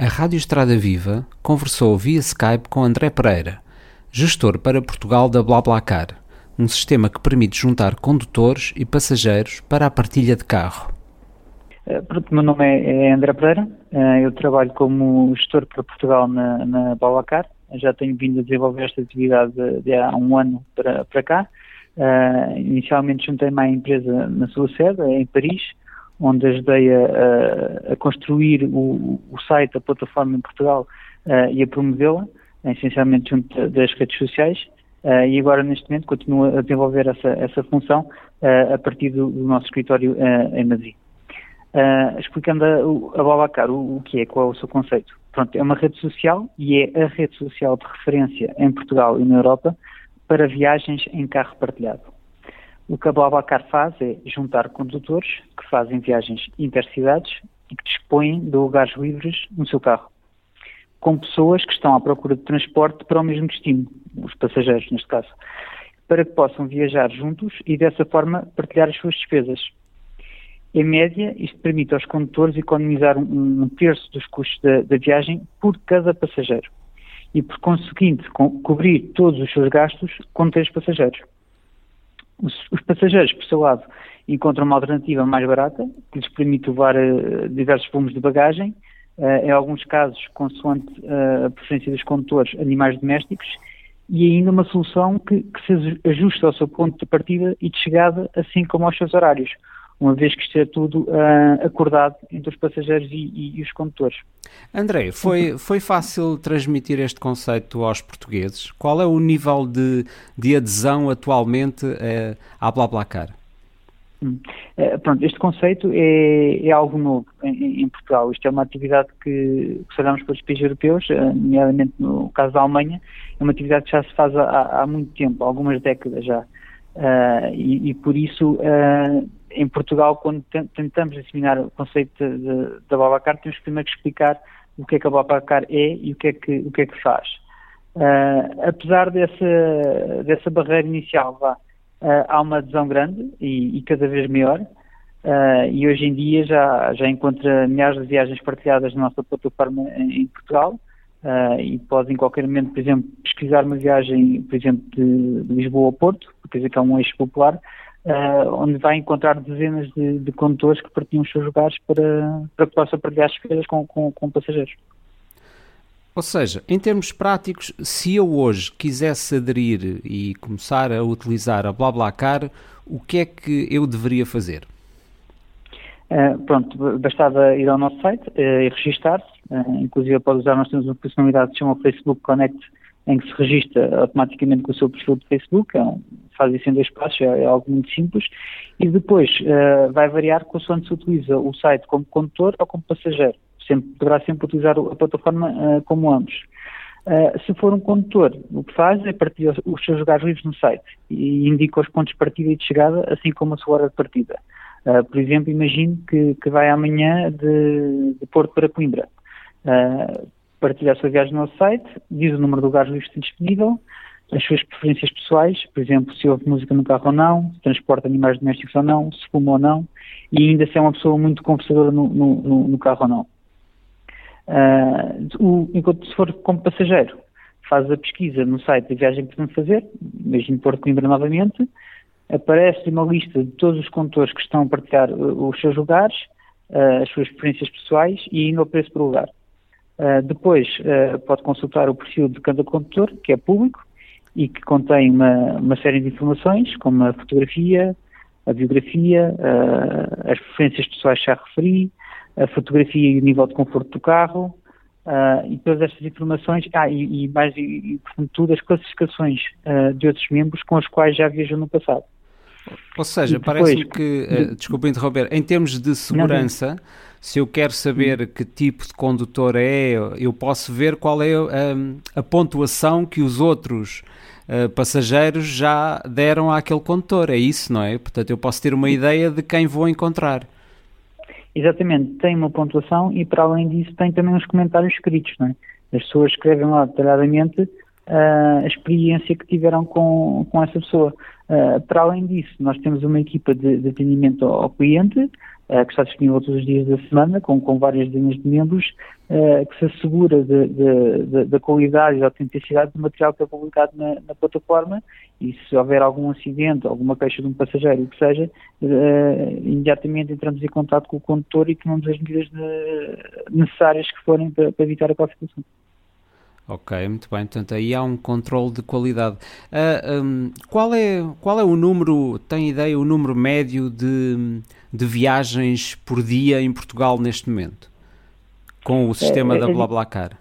A Rádio Estrada Viva conversou via Skype com André Pereira, gestor para Portugal da BlaBlaCar, um sistema que permite juntar condutores e passageiros para a partilha de carro. Uh, meu nome é, é André Pereira, uh, eu trabalho como gestor para Portugal na, na BlaBlaCar, já tenho vindo a desenvolver esta atividade de, há um ano para, para cá. Uh, inicialmente juntei-me à empresa na sua sede, em Paris, onde ajudei a, a construir o, o, site, a plataforma em Portugal uh, e a promovê-la, essencialmente junto das redes sociais. Uh, e agora, neste momento, continuo a desenvolver essa, essa função uh, a partir do, do nosso escritório em Madrid. explicando a, a Babacar o, o que é, qual é o seu conceito. Pronto, é uma rede social e é a rede social de referência em Portugal e na Europa para viagens em carro partilhado. O que a BlaBlaCar faz é juntar condutores que fazem viagens intercidades e que dispõem de lugares livres no seu carro, com pessoas que estão à procura de transporte para o mesmo destino, os passageiros neste caso, para que possam viajar juntos e dessa forma partilhar as suas despesas. Em média, isto permite aos condutores economizar um, um terço dos custos da, da, viagem por cada passageiro e, por conseguinte, co cobrir todos os seus gastos com três passageiros. Os, os, passageiros, por seu lado, encontram uma alternativa mais barata, que lhes permite levar uh, diversos volumes de bagagem, uh, em alguns casos, consoante uh, a preferência dos condutores, animais domésticos, e ainda uma solução que, que se ajusta ao seu ponto de partida e de chegada, assim como aos seus horários, uma vez que isto é tudo uh, acordado entre os passageiros e, e, e, os condutores. André, foi, foi fácil transmitir este conceito aos portugueses? Qual é o nível de, de adesão atualmente uh, à BlaBlaCar? Uh, pronto, este conceito é, é algo novo em, em, Portugal. Isto é uma atividade que, que se olharmos para os países europeus, uh, nomeadamente no caso da Alemanha, é uma atividade que já se faz há, há muito tempo, há algumas décadas já. Uh, e, e, por isso, em Portugal, quando tentamos disseminar o conceito da Babacar, temos primeiro que explicar o que é que a Babacar é e o que é que, o que, é que faz. Uh, apesar dessa, dessa barreira inicial, vá, há uma adesão grande e, e cada vez maior. e hoje em dia já, já encontra milhares de viagens partilhadas na nossa plataforma em, em Portugal. Uh, e pode em qualquer momento, por exemplo, pesquisar uma viagem, por exemplo, de, de Lisboa a Porto, quer dizer que é um eixo popular, uh, onde vai encontrar dezenas de, de, condutores que partilham os seus lugares para, para que possa partilhar as despesas com, com, com passageiros. Ou seja, em termos práticos, se eu hoje quisesse aderir e começar a utilizar a BlaBlaCar, o que é que eu deveria fazer? Uh, pronto, bastava ir ao nosso site uh, e registar-se. Uh, inclusive pode usar, nós temos uma funcionalidade que se chama Facebook Connect, em que se registra automaticamente com o seu perfil de Facebook, é um, faz isso em dois passos, é, é algo muito simples, e depois vai variar consoante se utiliza o site como condutor ou como passageiro. Sempre, poderá sempre utilizar a plataforma como ambos. Uh, se for um condutor, o que faz é partilhar os seus lugares livres no site e indica os pontos de partida e de chegada, assim como a sua hora de partida. Uh, por exemplo, imagine que, que vai amanhã de, de Porto para Coimbra. Uh, partilha a sua viagem no nosso site, diz o número de lugares livres disponível, as suas preferências pessoais, por exemplo, se ouve música no carro ou não, se transporta animais domésticos ou não, se fuma ou não, e ainda se é uma pessoa muito conversadora no, no, no carro ou não. Uh, o, enquanto se for como passageiro, faz a pesquisa no site da viagem que pretende fazer, imagine Porto Coimbra novamente, aparece uma lista de todos os condutores que estão a partilhar uh, os seus lugares, uh, as suas preferências pessoais e ainda o preço por lugar. Uh, depois pode consultar o perfil de cada condutor, que é público, e que contém uma, uma série de informações, como a fotografia, a biografia, as preferências pessoais já referi, a fotografia e o nível de conforto do carro, Uh, e todas estas informações, ah, e, e mais, e, e portanto, tudo as classificações uh, de outros membros com os quais já viajou no passado. Ou seja, parece-me que, uh, desculpa interromper, em termos de segurança, não, se eu quero saber que tipo de condutor é, eu posso ver qual é a, a pontuação que os outros uh, passageiros já deram àquele condutor, é isso, não é? Portanto, eu posso ter uma ideia de quem vou encontrar. Exatamente, tem uma pontuação e para além disso tem também uns comentários escritos, não é? As pessoas escrevem lá detalhadamente a experiência que tiveram com, com essa pessoa. Uh, para além disso, nós temos uma equipa de, de atendimento ao cliente uh, que está disponível todos os dias da semana, com, com várias dezenas de membros, que se assegura da qualidade e da autenticidade do material que é publicado na, na, plataforma e se houver algum acidente, alguma queixa de um passageiro, o que seja, imediatamente entramos em contato com o condutor e tomamos as medidas necessárias que forem para, para evitar a classificação. Ok, muito bem. Portanto, aí há um controle de qualidade. Uh, um, qual, é, qual é o número, tem ideia, o número médio de, de viagens por dia em Portugal neste momento? Com o sistema é, é, da BlaBlaCar?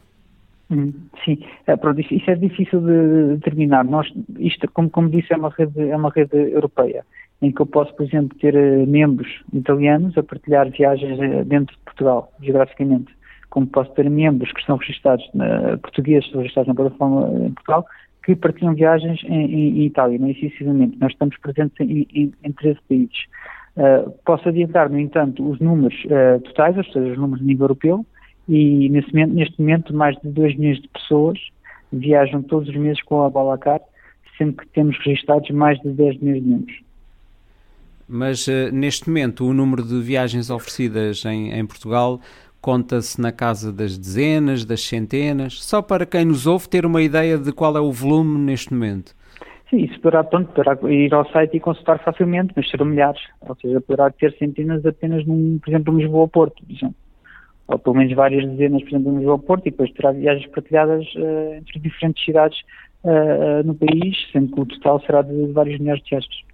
Hum, sim, é, pronto, isso é difícil de determinar. Nós, isto, como, como disse, é uma, rede, é uma rede europeia, em que eu posso, por exemplo, ter uh, membros italianos a partilhar viagens uh, dentro de Portugal, geograficamente como posso ter membros que estão registados, na, portugueses estão registados na plataforma em Portugal, que partilham viagens em, em, em Itália, não excessivamente. Nós estamos presentes em, em, em 13 países. Uh, posso adiantar, no entanto, os números uh, totais, ou seja, os números de nível europeu, e nesse momento, neste momento mais de 2 milhões de pessoas viajam todos os meses com a Balacar, sendo que temos registados mais de 10 milhões de membros. Mas uh, neste momento o número de viagens oferecidas em, em Portugal conta-se na casa das dezenas, das centenas, só para quem nos ouve ter uma ideia de qual é o volume neste momento. Sim, isso poderá, pronto, poderá ir ao site e consultar facilmente, mas serão milhares. Ou seja, poderá ter centenas apenas, num, por exemplo, no Lisboa-Porto, por exemplo. Ou pelo menos várias dezenas, por exemplo, no Lisboa-Porto, e depois terá viagens partilhadas uh, entre diferentes cidades uh, uh, no país, sendo que o total será de vários milhares de viagens.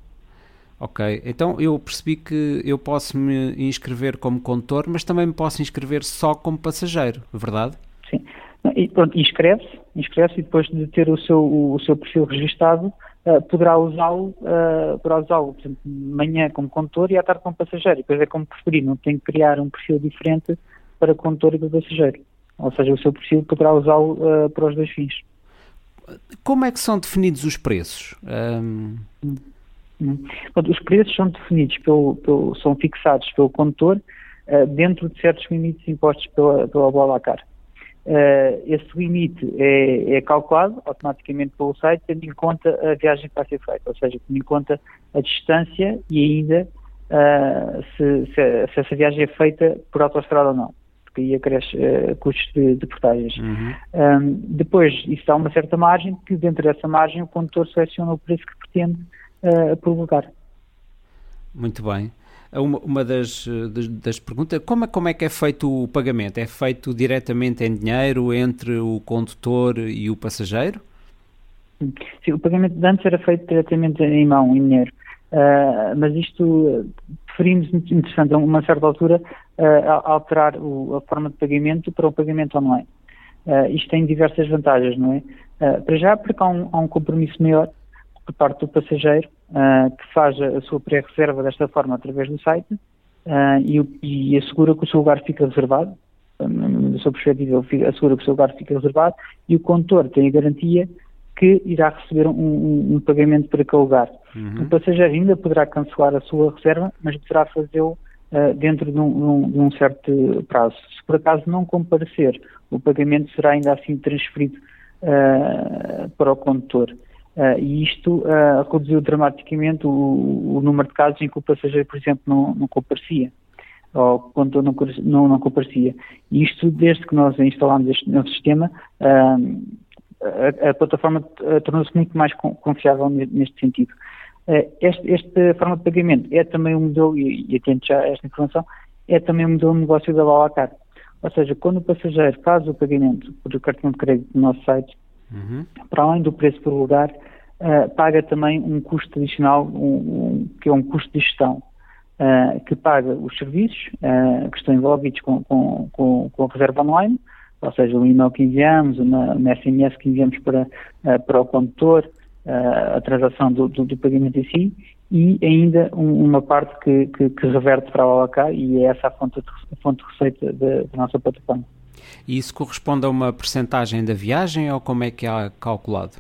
Ok, então eu percebi que eu posso me inscrever como condutor, mas também me posso inscrever só como passageiro, verdade? Sim. E pronto, inscreve-se, inscreve-se e depois de ter o seu, o, o seu perfil registado, uh, poderá usá-lo, uh, poderá usá-lo, por exemplo, manhã como condutor e à tarde como passageiro. E depois é como preferir, não tem que criar um perfil diferente para condutor e para passageiro. Ou seja, o seu perfil poderá usá-lo uh, para os dois fins. Como é que são definidos os preços? Um... Hum. Os preços são definidos, pelo, pelo, são fixados pelo condutor uh, dentro de certos limites impostos pela, pela Blablacar. Uh, esse limite é, é, calculado automaticamente pelo site, tendo em conta a viagem que vai ser feita, ou seja, tendo em conta a distância e ainda uh, se, se, se, essa viagem é feita por autoestrada ou não, porque aí acresce uh, custos de, de portagens. Uhum. Um, depois, isso dá uma certa margem, que dentro dessa margem o condutor seleciona o preço que pretende uh. Muito bem. Uma, uma das, das, das, perguntas, como é, como é que é feito o pagamento? É feito diretamente em dinheiro entre o condutor e o passageiro? Sim, o pagamento de antes era feito diretamente em mão, em dinheiro. Uh, mas isto preferimos, interessante, a uma certa altura, uh, alterar o, a forma de pagamento para o pagamento online. Uh, isto tem diversas vantagens, não é? para já, porque há um, há um compromisso maior por parte do passageiro, uh, que faz a sua pré-reserva desta forma através do site uh, e, e, assegura que o seu lugar fica reservado, da sua perspectiva, assegura que o seu lugar fica reservado e o condutor tem a garantia que irá receber um, um, um pagamento para aquele lugar. Uhum. O passageiro ainda poderá cancelar a sua reserva, mas deverá fazê-lo uh, dentro de um, de um, certo prazo. Se por acaso não comparecer, o pagamento será ainda assim transferido uh, para o condutor. Uh, e isto uh, reduziu dramaticamente o, o, número de casos em que o passageiro, por exemplo, não, não comparecia, ou quando não, não, comparecia. E isto, desde que nós instalámos este novo sistema, uh, a, a, plataforma tornou-se muito mais confiável neste sentido. Esta forma de pagamento é também um modelo, e, e atento já a esta informação, é também um modelo de negócio da Balacar. Ou seja, quando o passageiro faz o pagamento por cartão de crédito no nosso site, Uhum. Para além do preço por lugar, uh, paga também um custo adicional, um, um, que é um custo de gestão, uh, que paga os serviços uh, que estão envolvidos com, com, com, com, a reserva online, ou seja, o e-mail que enviamos, uma, uma SMS que enviamos para, para o condutor, a transação do, do, do, pagamento em si, e ainda um, uma parte que, que, que, reverte para a OAK e é essa a fonte de, a fonte de receita da nossa plataforma. E isso corresponde a uma percentagem da viagem ou como é que é calculado?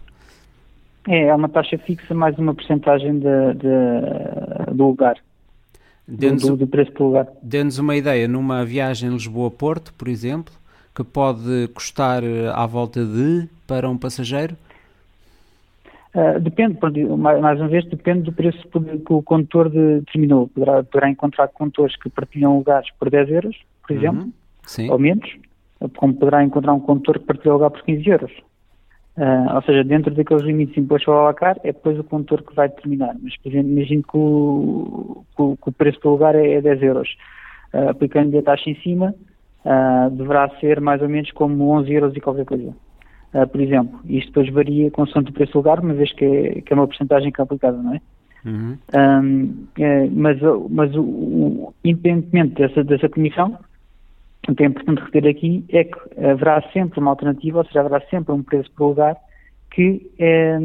É, é uma taxa fixa mais uma percentagem de, de, do lugar. Do, do, preço do lugar. Dê-nos uma ideia, numa viagem Lisboa-Porto, por exemplo, que pode custar eh, à volta de para um passageiro? Uh, depende, mais uma vez, depende do preço que o condutor determinou. Poderá, poderá encontrar condutores que partilham lugares por 10 euros, por uhum. exemplo, uhum. ou menos, como poderá encontrar um condutor que partilha o lugar por 15 euros. Uh, ou seja, dentro daqueles limites impostos ao alacar, é depois o condutor que vai determinar. Mas, por exemplo, imagino que o, que o, preço do lugar é, é 10 euros. Uh, Aplicando-lhe a taxa em cima, deverá ser mais ou menos como 11 euros e qualquer coisa uh, por exemplo. Isto depois varia consoante o preço do lugar, uma vez que é, que é uma porcentagem que é aplicada, não é? Uhum. Um, é, mas mas o, o, independentemente dessa, dessa comissão, o que é importante reter aqui é que haverá sempre uma alternativa, ou seja, haverá sempre um preço por lugar que é,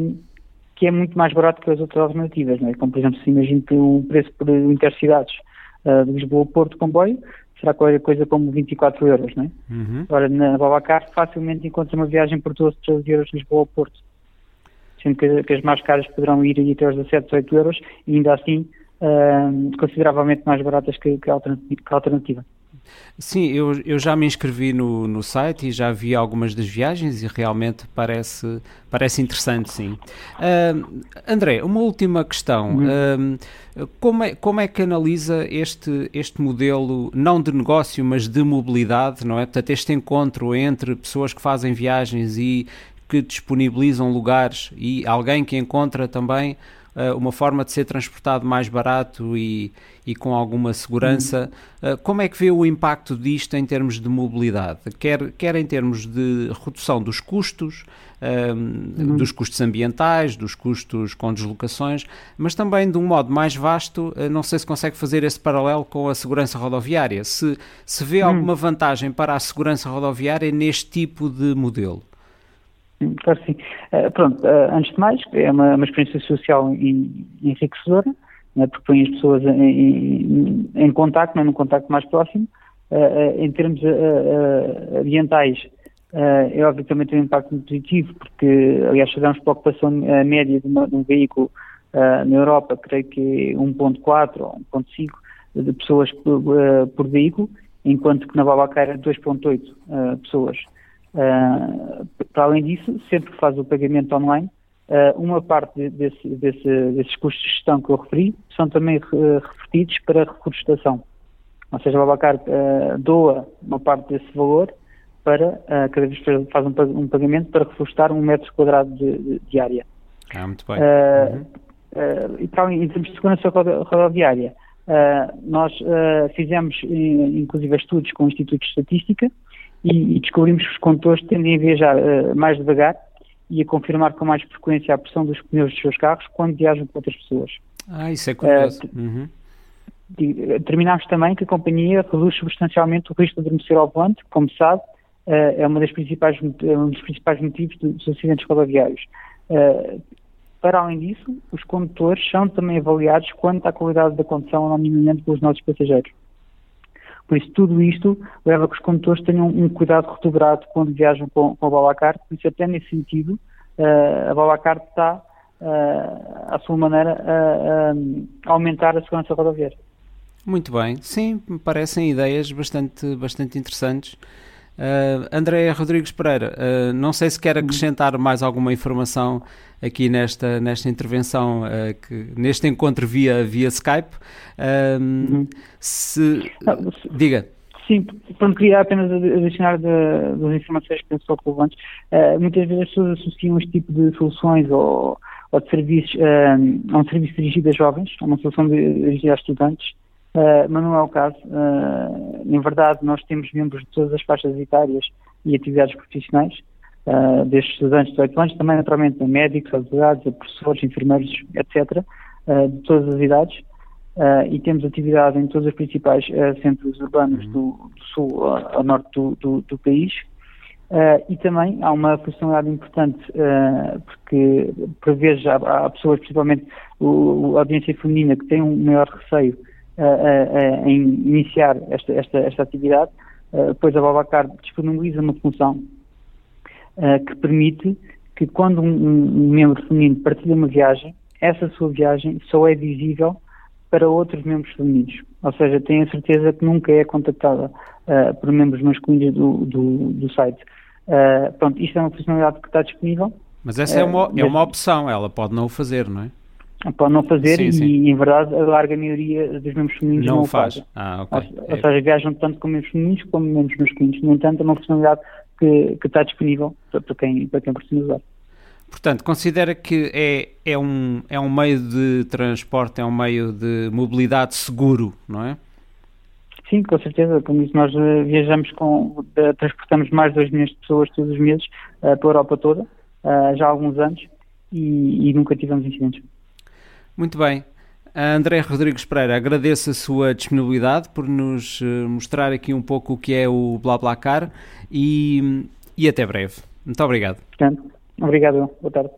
que é muito mais barato que as outras alternativas, não é? Como, por exemplo, se imagina que o preço por intercidades uh, de Lisboa-Porto comboio será qualquer coisa como 24 euros, não é? Uhum. Agora, na Babacar, facilmente encontra uma viagem por 12, 13 euros de Lisboa ao Porto. Sendo que, que, as mais caras poderão ir até aos 17, 18 euros e ainda assim uh, consideravelmente mais baratas que, que, a alternativa. Sim, eu, eu já me inscrevi no, no site e já vi algumas das viagens e realmente parece, parece interessante, sim. Uh, André, uma última questão. Uhum. Uh, como, é, como é que analisa este, este modelo, não de negócio, mas de mobilidade, não é? Portanto, este encontro entre pessoas que fazem viagens e que disponibilizam lugares e alguém que encontra também uma forma de ser transportado mais barato e, e com alguma segurança. Uh, como é que vê o impacto disto em termos de mobilidade? Quer, quer em termos de redução dos custos, uhum. dos custos ambientais, dos custos com deslocações, mas também de um modo mais vasto, uh, não sei se consegue fazer esse paralelo com a segurança rodoviária. Se, se vê uhum. alguma vantagem para a segurança rodoviária neste tipo de modelo? Claro sim. Uh, pronto, uh, antes de mais, é uma, uma experiência social enriquecedora, né, porque põe as pessoas em, em, em contacto, né, num contacto mais próximo. Uh, em termos ambientais, é óbvio que também tem um impacto muito positivo, porque, aliás, fazemos para a ocupação média de, uma, de um veículo na Europa, creio que é 1.4 ou 1.5 de pessoas por, por, veículo, enquanto que na Babacar é 2.8 pessoas. Uh, para além disso, sempre que faz o pagamento online, uh, uma parte desse, desse, desses custos de gestão que eu referi são também uh, revertidos para reflorestação. Ou seja, o Babacar uh, doa uma parte desse valor para, cada vez que faz um, um, pagamento, para reflorestar um metro quadrado de, de, de área. Ah, muito bem. Uhum. e para além, em termos de segurança rodoviária, nós fizemos, inclusive, estudos com o Instituto de Estatística, e, e descobrimos que os condutores tendem a viajar uh, mais devagar e a confirmar com mais frequência a pressão dos pneus dos seus carros quando viajam com outras pessoas. Ah, isso é curioso. Uh, uhum. Determinámos também que a companhia reduz substancialmente o risco de adormecer ao volante, como sabe, uh, é uma das principais, um dos principais motivos dos acidentes rodoviários. Uh, para além disso, os condutores são também avaliados quanto à qualidade da condução anonimamente pelos nossos passageiros. Por isso, tudo isto leva a que os condutores tenham um cuidado redobrado quando viajam com, com a Balacar, por isso, até nesse sentido, uh, a Balacar está, uh, à sua maneira, a, a aumentar a segurança rodoviária. Muito bem, sim, parecem ideias bastante, bastante interessantes. Uh, André Rodrigues Pereira, uh, não sei se quer uhum. acrescentar mais alguma informação aqui nesta, nesta intervenção, uh, que, neste encontro via, via Skype. Uhum. Se, diga. Sim, pronto, queria apenas adicionar das informações que pensou relevantes. Uh, muitas vezes as pessoas associam este tipo de soluções ou, ou de serviços a um serviço dirigido a jovens, a uma solução dirigida a estudantes, Uh, mas não é o caso. Uh, em verdade, nós temos membros de todas as faixas etárias e atividades profissionais, uh, desde estudantes de 18 anos, também naturalmente médicos, advogados, professores, enfermeiros, etc., de todas as idades. e temos atividade em todos os principais centros urbanos do, do, sul ao norte do, do, do país. e também há uma funcionalidade importante, porque por vezes há pessoas, principalmente o, a audiência feminina, que tem um maior receio em iniciar esta, esta, esta atividade, pois a Babacar disponibiliza uma função que permite que quando um, um, membro feminino partilha uma viagem, essa sua viagem só é visível para outros membros femininos. Ou seja, tem a certeza que nunca é contactada uh, por membros masculinos do, do, do site. Uh, pronto, isto é uma funcionalidade que está disponível Mas essa é uma, é uma opção, ela pode não o fazer, não é? Pode não fazer sim, e, sim. em verdade, a larga maioria dos membros femininos não, não o faz. Fazem. Ah, okay. ou, ou é. seja, viajam tanto com membros femininos como membros masculinos. No entanto, é uma funcionalidade que, que está disponível para, quem, para quem precisa usar. Portanto, considera que é, é, um, é um meio de transporte, é um meio de mobilidade seguro, não é? Sim, com certeza. Como isso, nós eh, viajamos com, transportamos mais de 2 milhões de pessoas todos os meses uh, pela Europa toda, uh, já há alguns anos, e, e nunca tivemos incidentes. Muito bem. André Rodrigues Pereira, agradeço a sua disponibilidade por nos mostrar aqui um pouco o que é o BlaBlaCar e, e até breve. Muito obrigado. Obrigado. Boa tarde.